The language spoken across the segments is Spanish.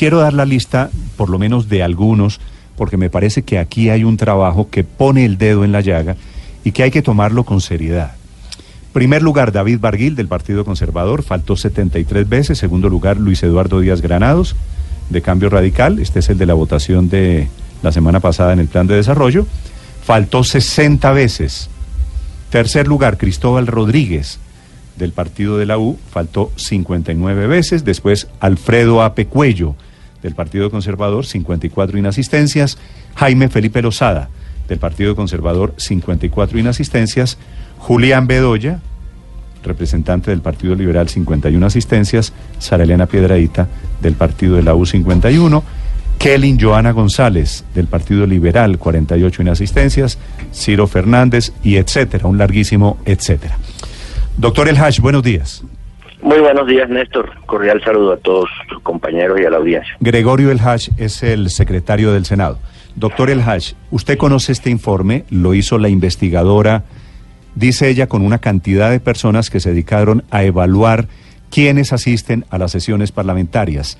quiero dar la lista, por lo menos de algunos, porque me parece que aquí hay un trabajo que pone el dedo en la llaga y que hay que tomarlo con seriedad. Primer lugar, David Barguil, del Partido Conservador, faltó 73 veces. Segundo lugar, Luis Eduardo Díaz Granados, de Cambio Radical. Este es el de la votación de la semana pasada en el Plan de Desarrollo. Faltó 60 veces. Tercer lugar, Cristóbal Rodríguez, del partido de la U, faltó 59 veces. Después, Alfredo Ape Cuello, del Partido Conservador, 54 inasistencias. Jaime Felipe Lozada, del Partido Conservador, 54 inasistencias. Julián Bedoya, representante del Partido Liberal, 51 asistencias. Sara Elena Piedradita, del Partido de la U, 51. Kelly Joana González, del Partido Liberal, 48 inasistencias. Ciro Fernández, y etcétera, un larguísimo etcétera. Doctor El Hash, buenos días. Muy buenos días, Néstor. Cordial saludo a todos sus compañeros y a la audiencia. Gregorio El Hash es el secretario del Senado. Doctor El Hash, usted conoce este informe, lo hizo la investigadora dice ella, con una cantidad de personas que se dedicaron a evaluar quiénes asisten a las sesiones parlamentarias.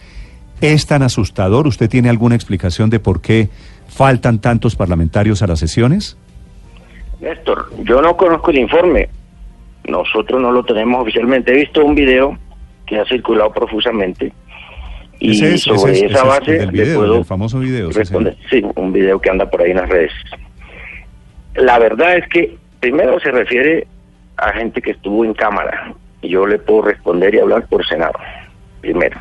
¿Es tan asustador? ¿Usted tiene alguna explicación de por qué faltan tantos parlamentarios a las sesiones? Néstor, yo no conozco el informe. Nosotros no lo tenemos oficialmente. He visto un video que ha circulado profusamente. Y sobre esa base del video, famoso video. Sí, un video que anda por ahí en las redes. La verdad es que Primero se refiere a gente que estuvo en Cámara. Yo le puedo responder y hablar por Senado. Primero.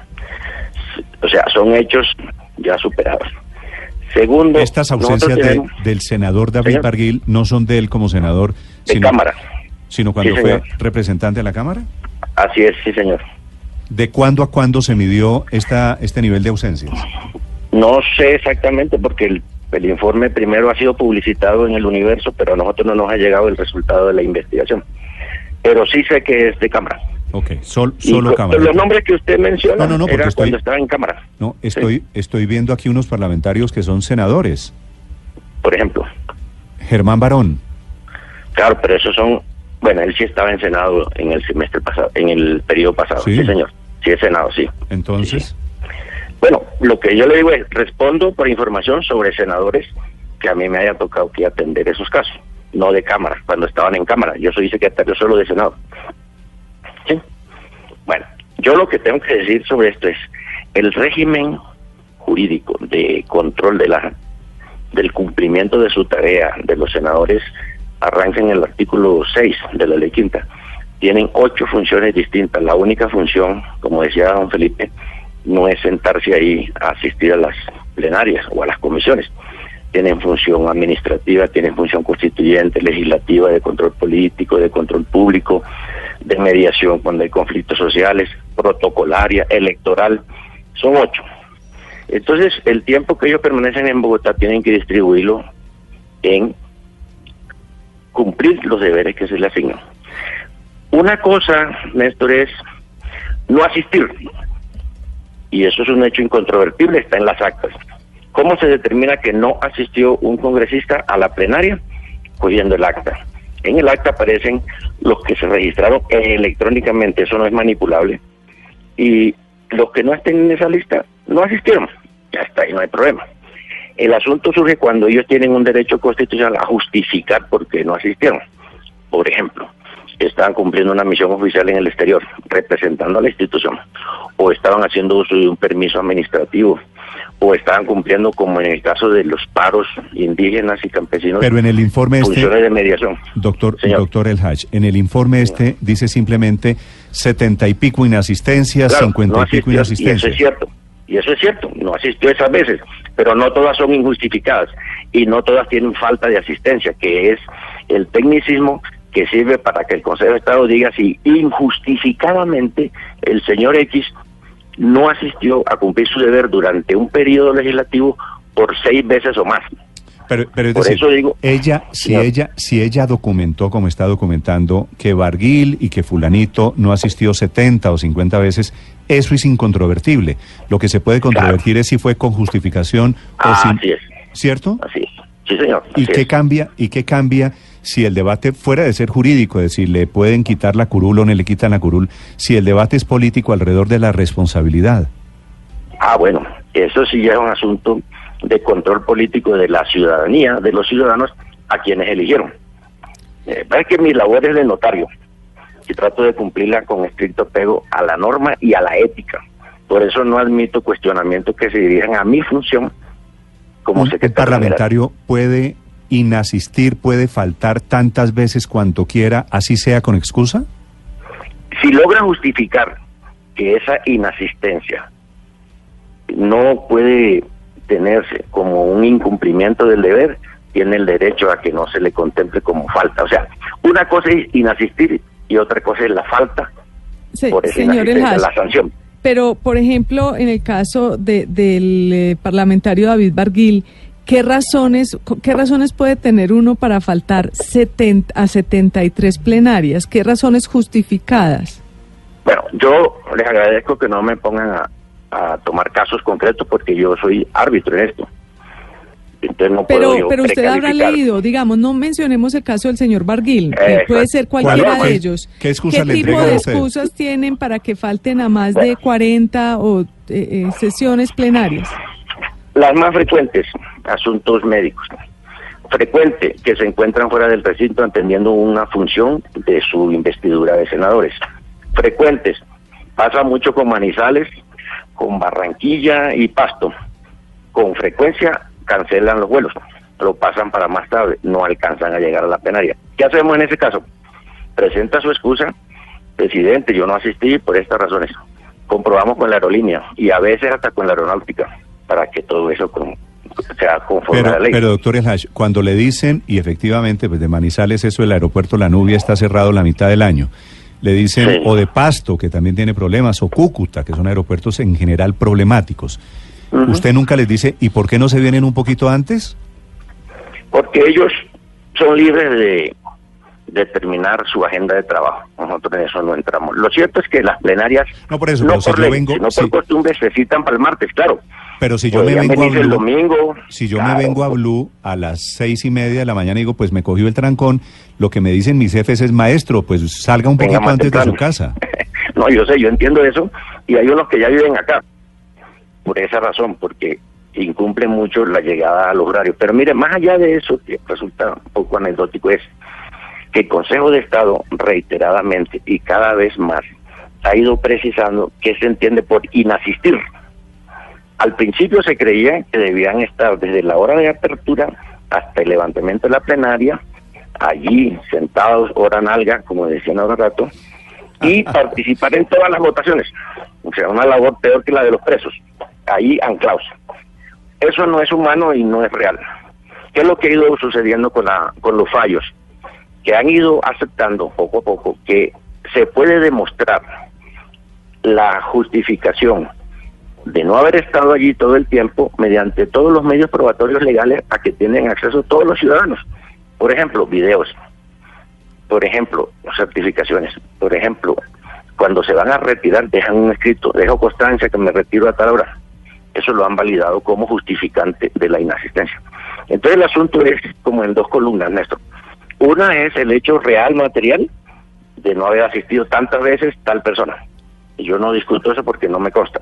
O sea, son hechos ya superados. Segundo, estas ausencias del senador David Barguil no son de él como senador, de sino, Cámara, sino cuando fue representante de la Cámara. Así es, sí, señor. ¿De cuándo a cuándo se midió esta este nivel de ausencias? No sé exactamente porque el el informe primero ha sido publicitado en el universo, pero a nosotros no nos ha llegado el resultado de la investigación. Pero sí sé que es de Cámara. Ok, solo Cámara. Los nombres que usted menciona no, no, no, eran cuando estaba en Cámara. No, estoy, estoy viendo aquí unos parlamentarios que son senadores. Por ejemplo. Germán Barón. Claro, pero esos son... Bueno, él sí estaba en Senado en el semestre pasado, en el periodo pasado. Sí, señor. Sí, es Senado, sí. Entonces... Bueno, lo que yo le digo es, respondo por información sobre senadores que a mí me haya tocado que atender esos casos, no de Cámara, cuando estaban en Cámara. Yo soy secretario solo de Senado. ¿Sí? Bueno, yo lo que tengo que decir sobre esto es, el régimen jurídico de control de la del cumplimiento de su tarea de los senadores arranca en el artículo 6 de la ley quinta. Tienen ocho funciones distintas. La única función, como decía don Felipe, no es sentarse ahí a asistir a las plenarias o a las comisiones. Tienen función administrativa, tienen función constituyente, legislativa, de control político, de control público, de mediación cuando hay conflictos sociales, protocolaria, electoral. Son ocho. Entonces, el tiempo que ellos permanecen en Bogotá tienen que distribuirlo en cumplir los deberes que se les asignan. Una cosa, Néstor, es no asistir y eso es un hecho incontrovertible, está en las actas. ¿Cómo se determina que no asistió un congresista a la plenaria? Cogiendo el acta. En el acta aparecen los que se registraron electrónicamente, eso no es manipulable. Y los que no estén en esa lista no asistieron. Ya está, y no hay problema. El asunto surge cuando ellos tienen un derecho constitucional a justificar por qué no asistieron. Por ejemplo, estaban cumpliendo una misión oficial en el exterior, representando a la institución, o estaban haciendo uso de un permiso administrativo, o estaban cumpliendo, como en el caso de los paros indígenas y campesinos, pero en el informe este, de mediación. Doctor, doctor El Hach, en el informe este dice simplemente setenta y pico inasistencias, cincuenta y pico inasistencias. Y eso es cierto, y eso es cierto, no asistió esas veces, pero no todas son injustificadas y no todas tienen falta de asistencia, que es el tecnicismo que sirve para que el Consejo de Estado diga si injustificadamente el señor X no asistió a cumplir su deber durante un periodo legislativo por seis veces o más. Pero, pero es decir, digo, ella, si ella, si ella documentó, como está documentando, que Barguil y que Fulanito no asistió 70 o 50 veces, eso es incontrovertible. Lo que se puede controvertir es si fue con justificación o sin. Así es. ¿Cierto? Así es. Sí, señor. ¿Y qué cambia? ¿Y qué cambia si el debate fuera de ser jurídico, es decir, le pueden quitar la curul o no le quitan la curul, si el debate es político alrededor de la responsabilidad. Ah, bueno, Eso sí ya es un asunto de control político de la ciudadanía, de los ciudadanos a quienes eligieron. Eh, es que mi labor es de notario y trato de cumplirla con estricto apego a la norma y a la ética. Por eso no admito cuestionamientos que se dirijan a mi función como un, secretario. parlamentario puede inasistir, puede faltar tantas veces cuanto quiera, así sea con excusa? Si logra justificar que esa inasistencia no puede tenerse como un incumplimiento del deber, tiene el derecho a que no se le contemple como falta. O sea, una cosa es inasistir y otra cosa es la falta Sí, por señor la sanción. Pero, por ejemplo, en el caso de- del eh, parlamentario David Barguil, ¿qué razones, ¿qué razones puede tener uno para faltar 70 a 73 plenarias? ¿Qué razones justificadas? Bueno, yo les agradezco que no me pongan a, a tomar casos concretos porque yo soy árbitro en esto. Entonces no Pero, puedo yo pero usted habrá leído, digamos, no mencionemos el caso del señor Barguil, que puede ser cualquiera ¿Cuál- de ellos. qué tipo de excusas tienen para que falten a más de Bueno. 40 o eh, eh, sesiones plenarias? Las más frecuentes, asuntos médicos. Frecuente que se encuentran fuera del recinto atendiendo una función de su investidura de senadores. Frecuentes, pasa mucho con Manizales, con Barranquilla y Pasto. Con frecuencia cancelan los vuelos, lo pasan para más tarde, no alcanzan a llegar a la plenaria. ¿Qué hacemos en ese caso? Presenta su excusa, presidente, yo no asistí por estas razones. Comprobamos con la aerolínea y a veces hasta con la aeronáutica para que todo eso con- sea conforme a la ley. pero doctor Elhash, cuando le dicen, y efectivamente, pues de Manizales, eso el aeropuerto La Nubia está cerrado la mitad del año, le dicen, Sí. o de Pasto, que también tiene problemas, o Cúcuta, que son aeropuertos en general problemáticos. ¿Usted nunca les dice, ¿y por qué no se vienen un poquito antes? Porque ellos son libres de determinar su agenda de trabajo. Nosotros en eso no entramos. Lo cierto es que las plenarias, No por eso, no pero si por yo ley, vengo- sino sí. por costumbre, se citan para el martes, claro. Pero si yo me vengo a venirse el Blue, domingo. si yo claro. me vengo a Blue a las seis y media de la mañana y digo, pues me cogió el trancón, lo que me dicen mis jefes es, maestro, pues salga un Venga poquito antes de su casa. no, yo sé, yo entiendo eso. Y hay unos que ya viven acá. Por esa razón, porque incumplen mucho la llegada a los horarios. Pero mire, más allá de eso, que resulta un poco anecdótico, es que el Consejo de Estado reiteradamente y cada vez más ha ido precisando qué se entiende por inasistir. Al principio se creía que debían estar desde la hora de apertura hasta el levantamiento de la plenaria, allí sentados, hora nalga, como decían ahora rato, y participar en todas las votaciones. O sea, una labor peor que la de los presos, ahí anclados. Eso no es humano y no es real. ¿Qué es lo que ha ido sucediendo con, la, con los fallos? Que han ido aceptando poco a poco que se puede demostrar la justificación de no haber estado allí todo el tiempo mediante todos los medios probatorios legales a que tienen acceso todos los ciudadanos. Por ejemplo, videos. Por ejemplo, certificaciones. Por ejemplo, cuando se van a retirar dejan un escrito, dejo constancia que me retiro a tal hora. Eso lo han validado como justificante de la inasistencia. Entonces el asunto es como en dos columnas, Néstor. Una es el hecho real, material, de no haber asistido tantas veces tal persona. Y yo no discuto eso porque no me consta.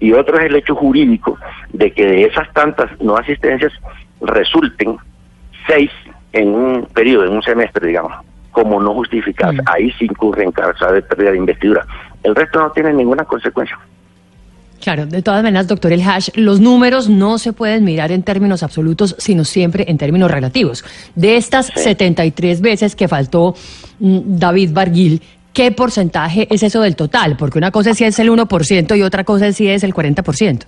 Y otro es el hecho jurídico de que de esas tantas no asistencias resulten seis en un periodo, en un semestre, digamos, como no justificadas. Mm. Ahí sí incurre en causa de pérdida de investidura. El resto no tiene ninguna consecuencia. Claro, de todas maneras, doctor El Hash, los números no se pueden mirar en términos absolutos, sino siempre en términos relativos. De estas 73 veces que faltó mm, David Barguil, ¿qué porcentaje es eso del total? Porque una cosa es si es el 1% y otra cosa es si es el 40%.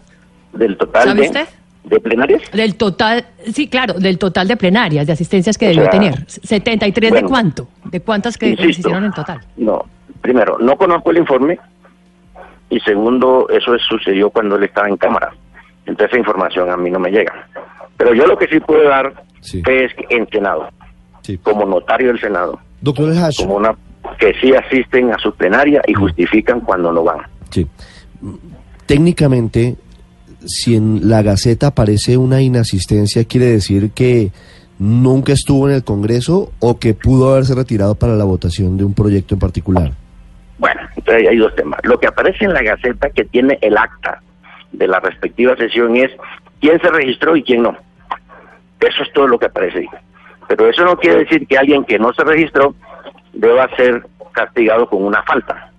Del total ¿Sabe de, usted? de plenarias, Del total, sí, claro, del total de plenarias, de asistencias que O debió sea, tener. ¿73 de bueno, cuánto? ¿De cuántas que se hicieron en total? No, primero, no conozco el informe y segundo, eso es- sucedió cuando él estaba en cámara. Entonces esa información a mí no me llega. Pero yo lo que sí puedo dar Sí. es que en Senado, Sí. como notario del Senado, Doctor como una que sí asisten a su plenaria y justifican cuando no van. sí. técnicamente, si en la Gaceta aparece una inasistencia, quiere decir que nunca estuvo en el Congreso o que pudo haberse retirado para la votación de un proyecto en particular. Hay dos temas. Lo que aparece en la Gaceta que tiene el acta de la respectiva sesión es quién se registró y quién no. Eso es todo lo que aparece ahí. Pero eso no quiere decir que alguien que no se registró deba ser castigado con una falta,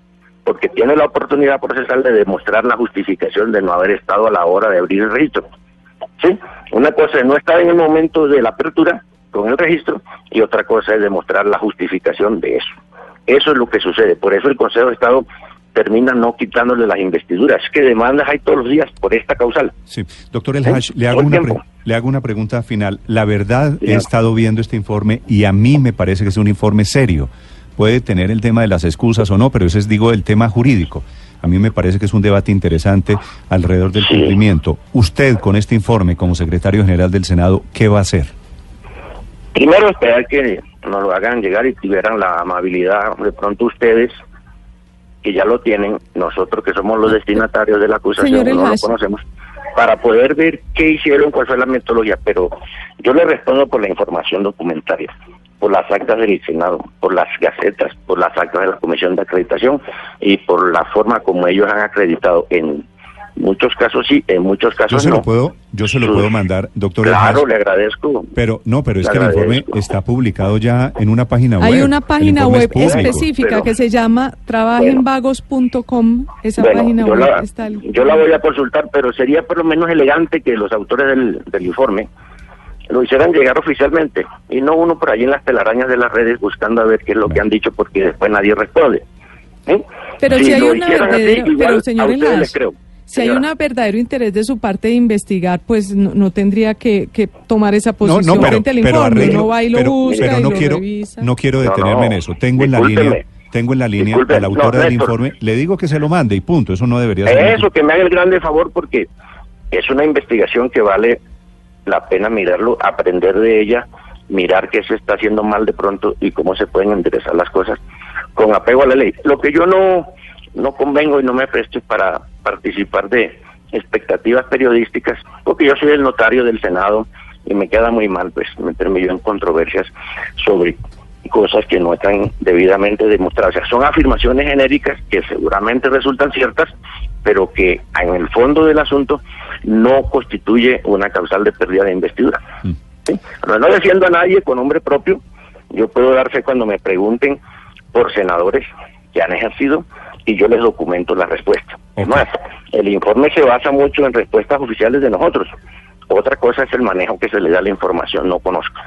porque tiene la oportunidad procesal de demostrar la justificación de no haber estado a la hora de abrir el registro. ¿Sí? Una cosa es no estar en el momento de la apertura con el registro y otra cosa es demostrar la justificación de eso. Eso es lo que sucede. Por eso el Consejo de Estado termina no quitándole las investiduras. Es que demandas hay todos los días por esta causal. Sí, doctor El Hash, le, hago una le hago una pregunta final. La verdad, he estado viendo este informe y a mí me parece que es un informe serio. Puede tener el tema de las excusas o no, pero ese es, digo, el tema jurídico. A mí me parece que es un debate interesante alrededor del cumplimiento. Usted, con este informe, como secretario general del Senado, ¿qué va a hacer? Primero, esperar que nos lo hagan llegar y tuvieran la amabilidad de pronto ustedes que ya lo tienen, nosotros que somos los destinatarios de la acusación, no lo conocemos, para poder ver qué hicieron, cuál fue la metodología, pero yo le respondo por la información documentaria, por las actas del Senado, por las gacetas, por las actas de la Comisión de Acreditación y por la forma como ellos han acreditado en muchos casos sí, en muchos casos yo se no. Lo puedo, yo se lo puedo mandar, doctor. Claro, le agradezco. Pero no, pero es que el informe está publicado ya en una página web. Hay una página web específica que se llama trabajenvagos.com. Esa página web la, está. Yo la voy a consultar, pero sería por lo menos elegante que los autores del, del informe lo hicieran llegar oficialmente y no uno por ahí en las telarañas de las redes buscando a ver qué es lo que han dicho porque después nadie responde. Pero si, hay una verdadera, pero señor creo. Si hay un verdadero interés de su parte de investigar, pues no, tendría que, tomar esa posición frente al informe. no va y lo busca no y quiero, revisa. No quiero detenerme en eso. Tengo en la línea tengo en la línea a la autora del informe. Le digo que se lo mande y punto. Eso no debería ser. Eso, que me haga el grande favor porque es una investigación que vale la pena mirarlo, aprender de ella, mirar qué se está haciendo mal de pronto y cómo se pueden enderezar las cosas con apego a la ley. Lo que yo no no convengo y no me presto para participar de expectativas periodísticas, porque yo soy el notario del Senado y me queda muy mal pues meterme yo en controversias sobre cosas que no están debidamente demostradas. O sea, son afirmaciones genéricas que seguramente resultan ciertas, pero que en el fondo del asunto no constituye una causal de pérdida de investidura. Mm. No, no defiendo a nadie con nombre propio, yo puedo dar fe cuando me pregunten por senadores que han ejercido y yo les documento la respuesta. Es más, el informe se basa mucho en respuestas oficiales de nosotros. Otra cosa es el manejo que se le da a la información, no conozco.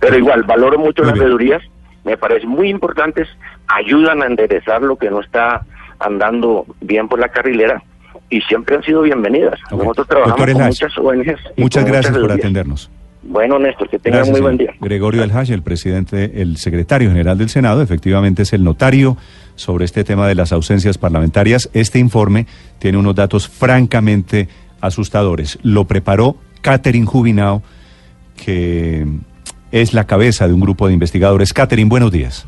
Pero igual, valoro mucho las veedurías, me parecen muy importantes, ayudan a enderezar lo que no está andando bien por la carrilera y siempre han sido bienvenidas. Nosotros trabajamos con muchas ONGs. Muchas gracias por atendernos. Bueno, Néstor, que tengan muy buen día. Gregorio El el presidente, el secretario general del Senado, efectivamente es el notario sobre este tema de las ausencias parlamentarias. Este informe tiene unos datos francamente asustadores. Lo preparó Catherine Jubinao, que es la cabeza de un grupo de investigadores. Catherine, buenos días.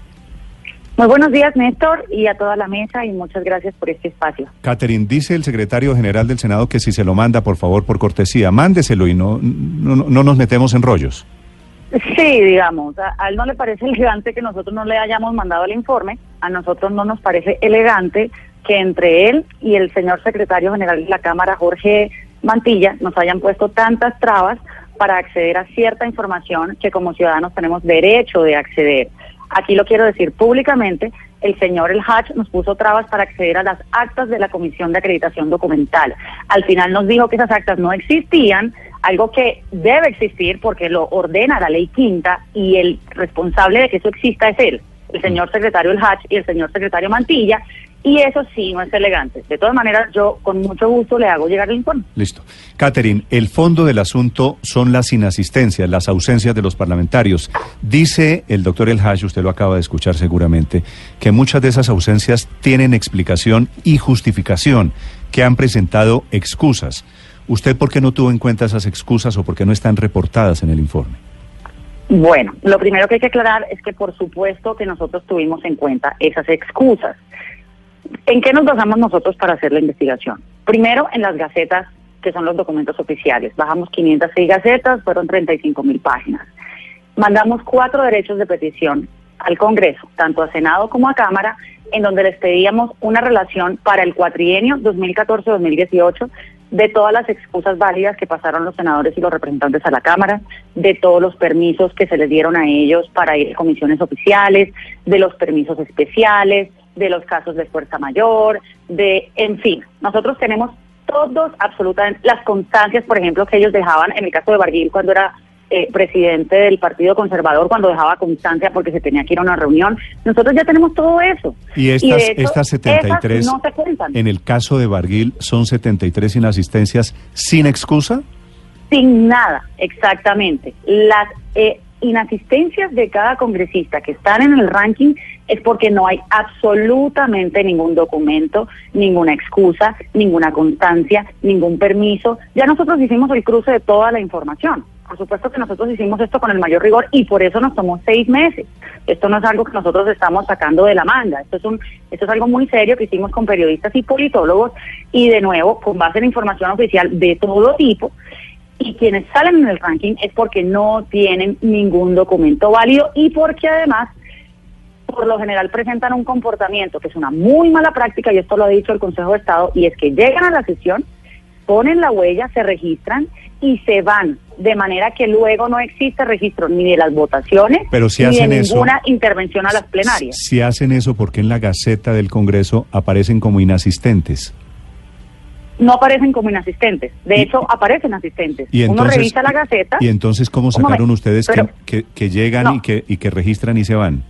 Muy buenos días, Néstor, y a toda la mesa, y muchas gracias por este espacio. Catherine, dice el secretario general del Senado que si se lo manda, por favor, por cortesía, mándeselo y no, no, nos metemos en rollos. Sí, digamos, a, él no le parece elegante que nosotros no le hayamos mandado el informe, a nosotros no nos parece elegante que entre él y el señor secretario general de la Cámara, Jorge Mantilla, nos hayan puesto tantas trabas para acceder a cierta información que como ciudadanos tenemos derecho de acceder. Aquí lo quiero decir públicamente, el señor El Hatch nos puso trabas para acceder a las actas de la Comisión de Acreditación Documental. Al final nos dijo que esas actas no existían, algo que debe existir porque lo ordena la ley quinta y el responsable de que eso exista es él, el señor secretario El Hatch y el señor secretario Mantilla, y eso sí no es elegante. De todas maneras, yo con mucho gusto le hago llegar el informe. Listo. Catherine, el fondo del asunto son las inasistencias, las ausencias de los parlamentarios. Dice el doctor El Hash, usted lo acaba de escuchar seguramente, que muchas de esas ausencias tienen explicación y justificación, que han presentado excusas. ¿Usted por qué no tuvo en cuenta esas excusas o por qué no están reportadas en el informe? Bueno, lo primero que hay que aclarar es que por supuesto que nosotros tuvimos en cuenta esas excusas. ¿En qué nos basamos nosotros para hacer la investigación? Primero, en las gacetas, que son los documentos oficiales. Bajamos 506 gacetas, fueron 35 mil páginas. Mandamos cuatro derechos de petición al Congreso, tanto a Senado como a Cámara, en donde les pedíamos una relación para el cuatrienio 2014-2018 de todas las excusas válidas que pasaron los senadores y los representantes a la Cámara, de todos los permisos que se les dieron a ellos para ir a comisiones oficiales, de los permisos especiales, de los casos de fuerza mayor, de, en fin, nosotros tenemos todos absolutamente las constancias, por ejemplo, que ellos dejaban en el caso de Barguil cuando era eh, presidente del Partido Conservador cuando dejaba constancia porque se tenía que ir a una reunión. Nosotros ya tenemos todo eso. Y estas, estas 73, no se cuentan. en el caso de Barguil, ¿son 73 inasistencias sin excusa? Sin nada, exactamente. Las eh, inasistencias de cada congresista que están en el ranking es porque no hay absolutamente ningún documento, ninguna excusa, ninguna constancia, ningún permiso. Ya nosotros hicimos el cruce de toda la información. Por supuesto que nosotros hicimos esto con el mayor rigor y por eso nos tomó seis meses. Esto no es algo que nosotros estamos sacando de la manga. Esto es un, esto es algo muy serio que hicimos con periodistas y politólogos y de nuevo con base en información oficial de todo tipo. Y quienes salen en el ranking es porque no tienen ningún documento válido y porque además por lo general presentan un comportamiento que es una muy mala práctica, y esto lo ha dicho el Consejo de Estado, y es que llegan a la sesión, ponen la huella, se registran y se van, de manera que luego no existe registro ni de las votaciones Pero si ni de ninguna intervención a las plenarias. Si hacen eso, ¿por qué en la Gaceta del Congreso aparecen como inasistentes? No aparecen como inasistentes, de hecho aparecen asistentes. ¿Y Uno revisa la Gaceta. ¿Y entonces cómo sacaron ustedes que, que, llegan y, que, y que registran y se van?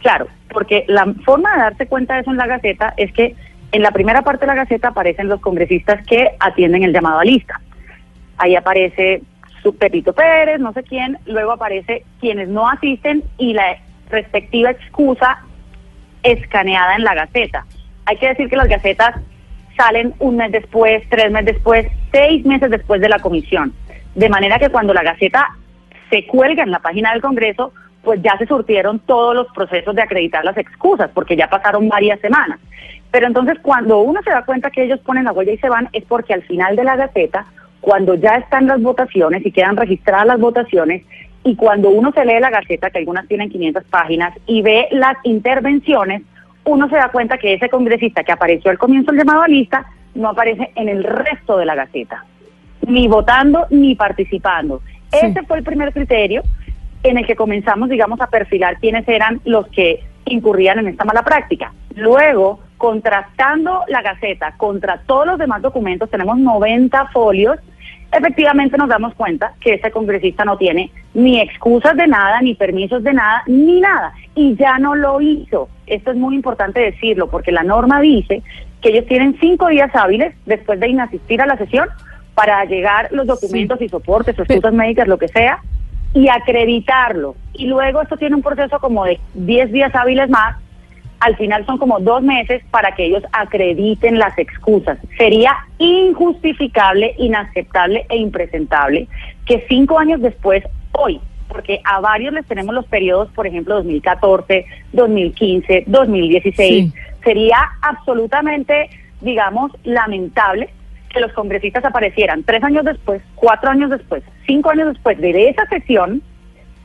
Claro, porque la forma de darse cuenta de eso en la Gaceta es que en la primera parte de la Gaceta aparecen los congresistas que atienden el llamado a lista ahí aparece su Pepito Pérez, no sé quién, luego aparece quienes no asisten y la respectiva excusa escaneada en la Gaceta. Hay que decir que las Gacetas salen un mes después, tres meses después, seis meses después de la comisión. De manera que cuando la Gaceta se cuelga en la página del Congreso, pues ya se surtieron todos los procesos de acreditar las excusas, porque ya pasaron varias semanas. Pero entonces cuando uno se da cuenta que ellos ponen la huella y se van, es porque al final de la Gaceta cuando ya están las votaciones y quedan registradas las votaciones y cuando uno se lee la Gaceta, que algunas tienen 500 páginas, y ve las intervenciones, uno se da cuenta que ese congresista que apareció al comienzo del llamado a lista no aparece en el resto de la Gaceta, ni votando ni participando. Ese fue el primer criterio en el que comenzamos, digamos, a perfilar quiénes eran los que incurrían en esta mala práctica. Luego, contrastando la Gaceta contra todos los demás documentos, tenemos 90 folios efectivamente nos damos cuenta que ese congresista no tiene ni excusas de nada, ni permisos de nada, ni nada. Y ya no lo hizo. Esto es muy importante decirlo, porque la norma dice que ellos tienen cinco días hábiles después de inasistir a la sesión para llegar los documentos y soportes, o excusas médicas, lo que sea, y acreditarlo. Y luego esto tiene un proceso como de 10 días hábiles más al final son como dos meses para que ellos acrediten las excusas. Sería injustificable, inaceptable e impresentable que cinco años después, hoy, porque a varios les tenemos los periodos, por ejemplo, 2014, 2015, 2016, sería absolutamente, digamos, lamentable que los congresistas aparecieran tres años después, cuatro años después, cinco años después de esa sesión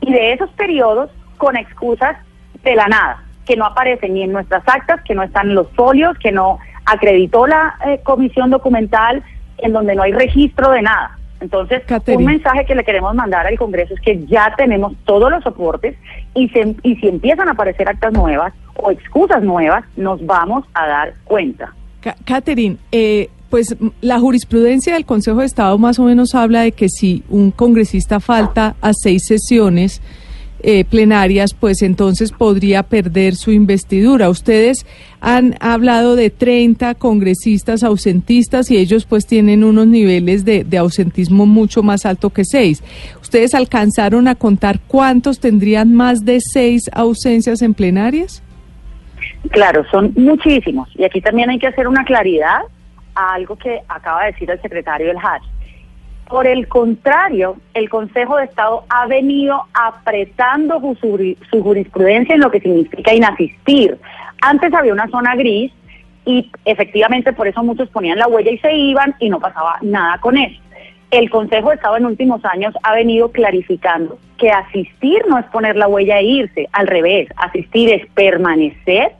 y de esos periodos con excusas de la nada que no aparece ni en nuestras actas, que no están en los folios, que no acreditó la eh, comisión documental, en donde no hay registro de nada. Entonces, un mensaje que le queremos mandar al Congreso es que ya tenemos todos los soportes y, y si empiezan a aparecer actas nuevas o excusas nuevas, nos vamos a dar cuenta. Catherine, eh, pues la jurisprudencia del Consejo de Estado más o menos habla de que si un congresista falta a seis sesiones, eh, plenarias, pues entonces podría perder su investidura. Ustedes han hablado de 30 congresistas ausentistas y ellos pues tienen unos niveles de, ausentismo mucho más alto que seis. ¿Ustedes alcanzaron a contar cuántos tendrían más de seis ausencias en plenarias? Claro, son muchísimos. Y aquí también hay que hacer una claridad a algo que acaba de decir el secretario del HASH. Por el contrario, el Consejo de Estado ha venido apretando su, jurisprudencia en lo que significa inasistir. Antes había una zona gris y efectivamente por eso muchos ponían la huella y se iban y no pasaba nada con eso. El Consejo de Estado en últimos años ha venido clarificando que asistir no es poner la huella e irse, al revés, asistir es permanecer,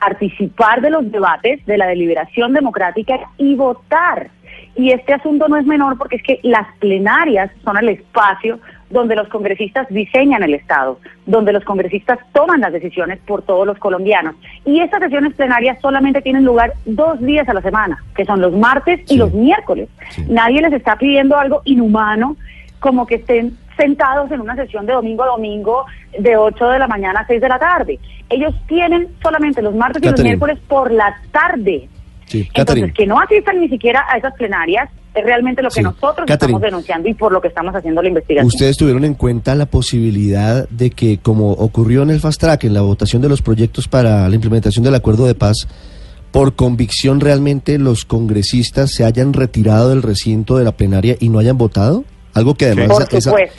participar de los debates, de la deliberación democrática y votar Y este asunto no es menor porque es que las plenarias son el espacio donde los congresistas diseñan el Estado, donde los congresistas toman las decisiones por todos los colombianos. Y estas sesiones plenarias solamente tienen lugar dos días a la semana, que son los martes y los miércoles. Nadie les está pidiendo algo inhumano como que estén sentados en una sesión de domingo a domingo de 8 de la mañana a 6 de la tarde. Ellos tienen solamente los martes y los miércoles por la tarde. Entonces, que no asistan ni siquiera a esas plenarias es realmente lo que nosotros estamos denunciando y por lo que estamos haciendo la investigación. ¿Ustedes tuvieron en cuenta la posibilidad de que, como ocurrió en el Fast Track, en la votación de los proyectos para la implementación del acuerdo de paz, por convicción realmente los congresistas se hayan retirado del recinto de la plenaria y no hayan votado? Algo que además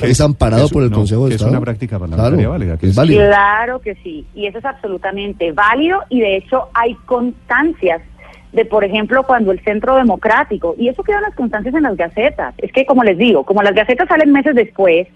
es, amparado por el Consejo de Estado. Es una práctica parlamentaria válida. es válido. Claro que sí, y eso es absolutamente válido y de hecho hay constancias de, por ejemplo, cuando el Centro Democrático, y eso quedan las constancias en las gacetas, es que como les digo, como las gacetas salen meses después,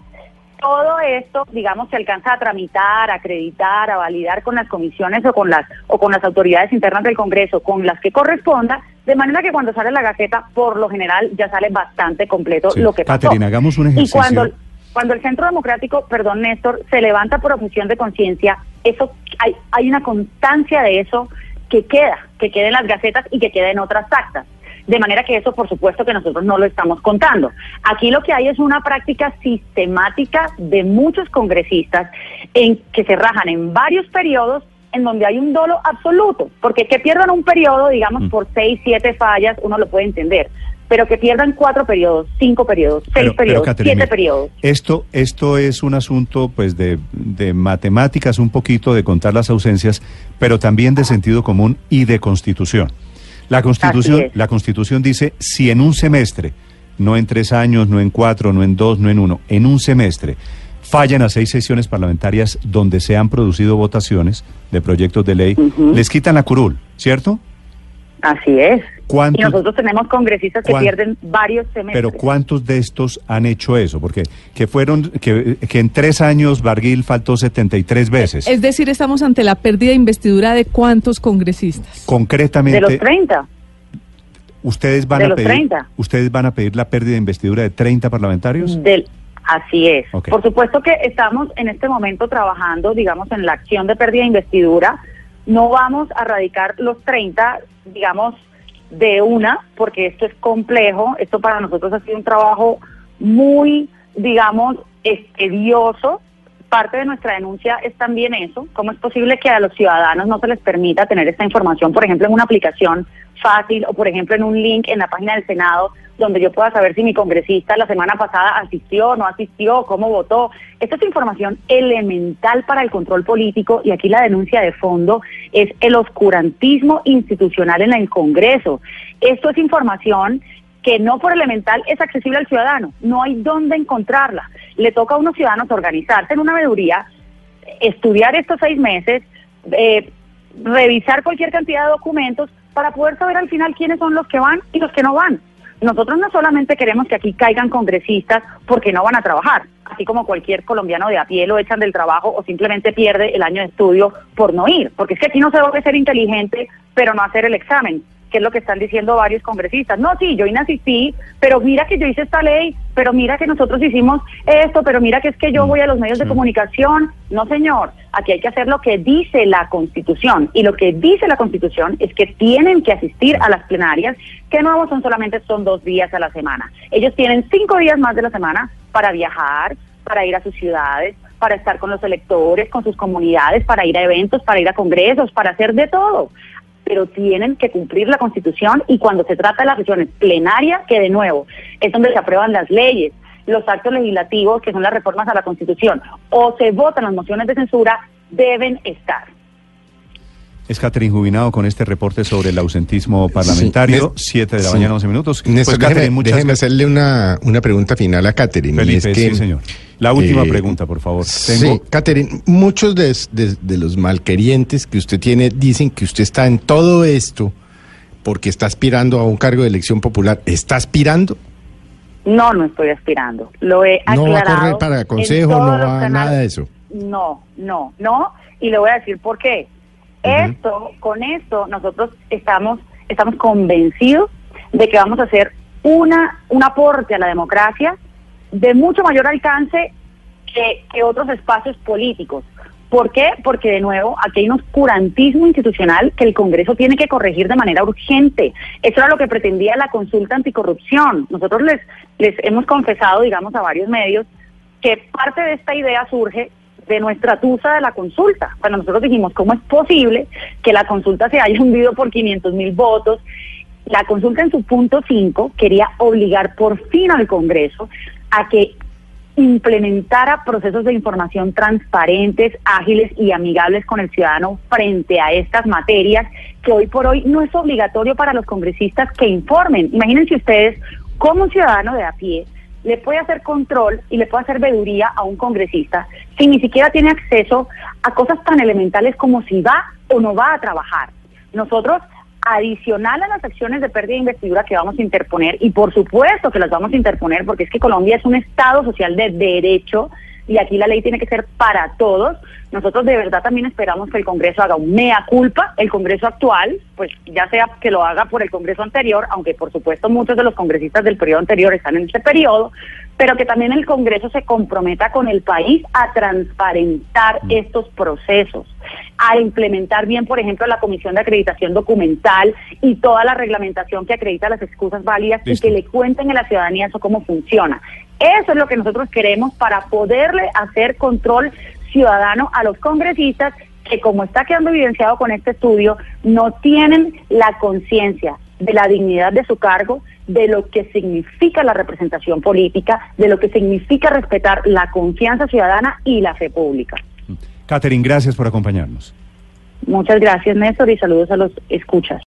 todo esto, digamos, se alcanza a tramitar, a acreditar, a validar con las comisiones o con las o con las autoridades internas del Congreso, con las que corresponda, de manera que cuando sale la Gaceta, por lo general ya sale bastante completo lo que pasó. hagamos un ejercicio. Y cuando cuando el Centro Democrático, perdón Néstor, se levanta por objeción de conciencia, eso hay hay una constancia de eso que queda, que quede en las gacetas y que quede en otras actas. De manera que eso, por supuesto, que nosotros no lo estamos contando. Aquí lo que hay es una práctica sistemática de muchos congresistas en que se rajan en varios periodos en donde hay un dolo absoluto, porque que pierdan un periodo, digamos, mm. por seis, siete fallas, uno lo puede entender, pero que pierdan cuatro periodos, cinco periodos, seis periodos, siete periodos. Esto, esto es un asunto, pues, de, de matemáticas, un poquito de contar las ausencias, pero también de sentido común y de constitución. La Constitución, la Constitución dice si en un semestre, no en tres años, no en cuatro, no en dos, no en uno, en un semestre fallan a seis sesiones parlamentarias donde se han producido votaciones de proyectos de ley, les quitan la curul, ¿cierto? Así es. Y nosotros tenemos congresistas que pierden varios semestres. Pero ¿cuántos de estos han hecho eso? Porque que fueron que, que en tres años Barguil faltó 73 veces. Es decir, estamos ante la pérdida de investidura de cuántos congresistas. Concretamente. De los 30. Ustedes van a pedir ustedes van a pedir la pérdida de investidura de 30 parlamentarios? Del Así es. Por supuesto que estamos en este momento trabajando, digamos, en la acción de pérdida de investidura. No vamos a radicar los 30, digamos, de una, porque esto es complejo, esto para nosotros ha sido un trabajo muy, digamos, estudioso. Parte de nuestra denuncia es también eso, cómo es posible que a los ciudadanos no se les permita tener esta información, por ejemplo, en una aplicación fácil o, por ejemplo, en un link en la página del Senado donde yo pueda saber si mi congresista la semana pasada asistió no asistió, cómo votó. Esta es información elemental para el control político y aquí la denuncia de fondo es el oscurantismo institucional en el Congreso. Esto es información que no por elemental es accesible al ciudadano, no hay dónde encontrarla. Le toca a unos ciudadanos organizarse en una veeduría, estudiar estos seis meses, eh, revisar cualquier cantidad de documentos para poder saber al final quiénes son los que van y los que no van. Nosotros no solamente queremos que aquí caigan congresistas porque no van a trabajar, así como cualquier colombiano de a pie lo echan del trabajo o simplemente pierde el año de estudio por no ir, porque es que aquí no se debe ser inteligente pero no hacer el examen que es lo que están diciendo varios congresistas. No, sí, yo inasistí, pero mira que yo hice esta ley, pero mira que nosotros hicimos esto, pero mira que es que yo voy a los medios de comunicación. No, señor, aquí hay que hacer lo que dice la Constitución. Y lo que dice la Constitución es que tienen que asistir a las plenarias, que no son solamente son dos días a la semana. Ellos tienen cinco días más de la semana para viajar, para ir a sus ciudades, para estar con los electores, con sus comunidades, para ir a eventos, para ir a congresos, para hacer de todo pero tienen que cumplir la Constitución y cuando se trata de las sesiones plenarias, que de nuevo es donde se aprueban las leyes, los actos legislativos, que son las reformas a la Constitución, o se votan las mociones de censura, deben estar. Es Catherine Jubinado con este reporte sobre el ausentismo parlamentario, 7 de la mañana, 11 minutos. pues, déjeme, hacerle una, una pregunta final a Catherine. Felipe, sí, señor. La última eh, pregunta, por favor. Sí, Catherine, muchos de, de, los malquerientes que usted tiene dicen que usted está en todo esto porque está aspirando a un cargo de elección popular. ¿Está aspirando? No, no estoy aspirando. Lo he aclarado. No va a correr para consejo, no va a nada de eso. No, no, no. Y le voy a decir por qué. Esto, con esto, nosotros estamos, estamos convencidos de que vamos a hacer una, un aporte a la democracia de mucho mayor alcance que, que otros espacios políticos. ¿Por qué? Porque de nuevo aquí hay un oscurantismo institucional que el Congreso tiene que corregir de manera urgente. Eso era lo que pretendía la consulta anticorrupción. Nosotros les, les hemos confesado, digamos, a varios medios que parte de esta idea surge de nuestra tusa de la consulta. Cuando nosotros dijimos, ¿cómo es posible que la consulta se haya hundido por 500 mil votos? La consulta en su punto 5 quería obligar por fin al Congreso a que implementara procesos de información transparentes, ágiles y amigables con el ciudadano frente a estas materias que hoy por hoy no es obligatorio para los congresistas que informen. Imagínense ustedes cómo un ciudadano de a pie le puede hacer control y le puede hacer veduría a un congresista si ni siquiera tiene acceso a cosas tan elementales como si va o no va a trabajar. Nosotros adicional a las acciones de pérdida de investidura que vamos a interponer, y por supuesto que las vamos a interponer porque es que Colombia es un Estado social de derecho y aquí la ley tiene que ser para todos, nosotros de verdad también esperamos que el Congreso haga un mea culpa, el Congreso actual, pues ya sea que lo haga por el Congreso anterior, aunque por supuesto muchos de los congresistas del periodo anterior están en ese periodo, pero que también el Congreso se comprometa con el país a transparentar mm. estos procesos, a implementar bien, por ejemplo, la Comisión de Acreditación Documental y toda la reglamentación que acredita las excusas válidas y que le cuenten a la ciudadanía eso cómo funciona. Eso es lo que nosotros queremos para poderle hacer control ciudadano a los congresistas que, como está quedando evidenciado con este estudio, no tienen la conciencia de la dignidad de su cargo, de lo que significa la representación política, de lo que significa respetar la confianza ciudadana y la fe pública. Catherine, gracias por acompañarnos. Muchas gracias, Néstor, y saludos a los escuchas.